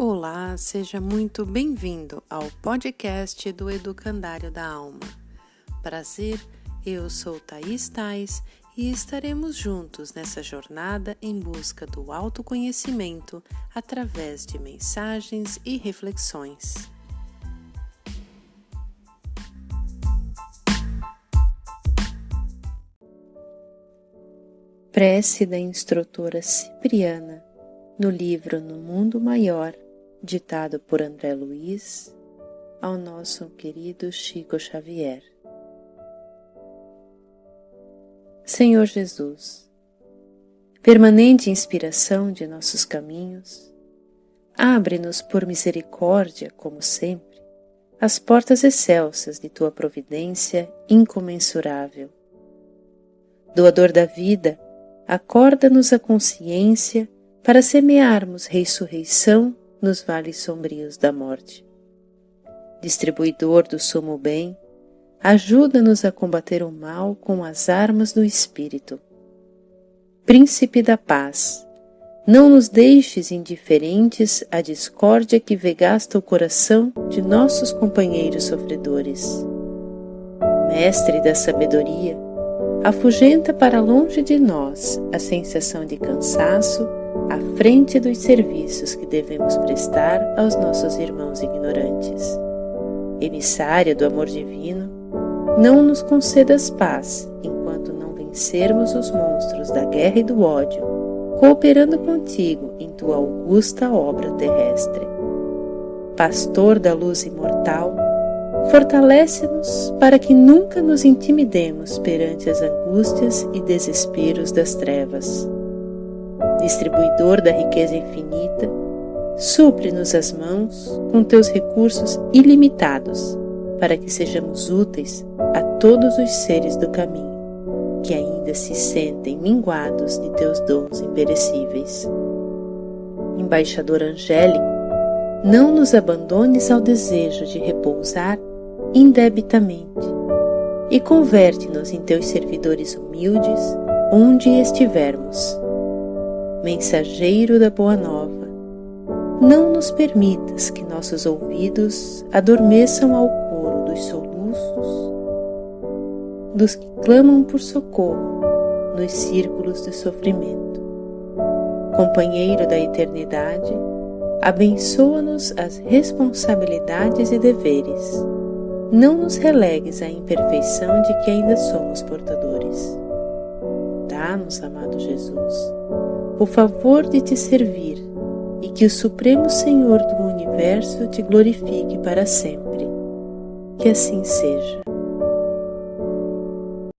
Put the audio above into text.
Olá, seja muito bem-vindo ao podcast do Educandário da Alma. Prazer, eu sou Thaís Tais e estaremos juntos nessa jornada em busca do autoconhecimento através de mensagens e reflexões. Prece da instrutora Cipriana no livro No Mundo Maior, ditado por André Luiz, ao nosso querido Chico Xavier. Senhor Jesus, permanente inspiração de nossos caminhos, abre-nos por misericórdia, como sempre, as portas excelsas de tua providência incomensurável. Doador da vida, acorda-nos a consciência para semearmos ressurreição nos vales sombrios da morte. Distribuidor do sumo bem, ajuda-nos a combater o mal com as armas do Espírito. Príncipe da paz, não nos deixes indiferentes à discórdia que vegasta o coração de nossos companheiros sofredores. Mestre da sabedoria, afugenta para longe de nós a sensação de cansaço à frente dos serviços que devemos prestar aos nossos irmãos ignorantes. Emissária do amor divino, não nos concedas paz enquanto não vencermos os monstros da guerra e do ódio, cooperando contigo em tua augusta obra terrestre. Pastor da luz imortal, fortalece-nos para que nunca nos intimidemos perante as angústias e desesperos das trevas distribuidor da riqueza infinita, supre-nos as mãos com teus recursos ilimitados, para que sejamos úteis a todos os seres do caminho, que ainda se sentem minguados de teus dons imperecíveis. Embaixador angélico, não nos abandones ao desejo de repousar indebitamente e converte-nos em teus servidores humildes onde estivermos mensageiro da Boa Nova, não nos permitas que nossos ouvidos adormeçam ao coro dos soluços dos que clamam por socorro nos círculos de sofrimento. Companheiro da eternidade, abençoa-nos as responsabilidades e deveres. Não nos relegues à imperfeição de que ainda somos portadores. Dá-nos, amado Jesus, o favor de te servir e que o Supremo Senhor do Universo te glorifique para sempre. Que assim seja.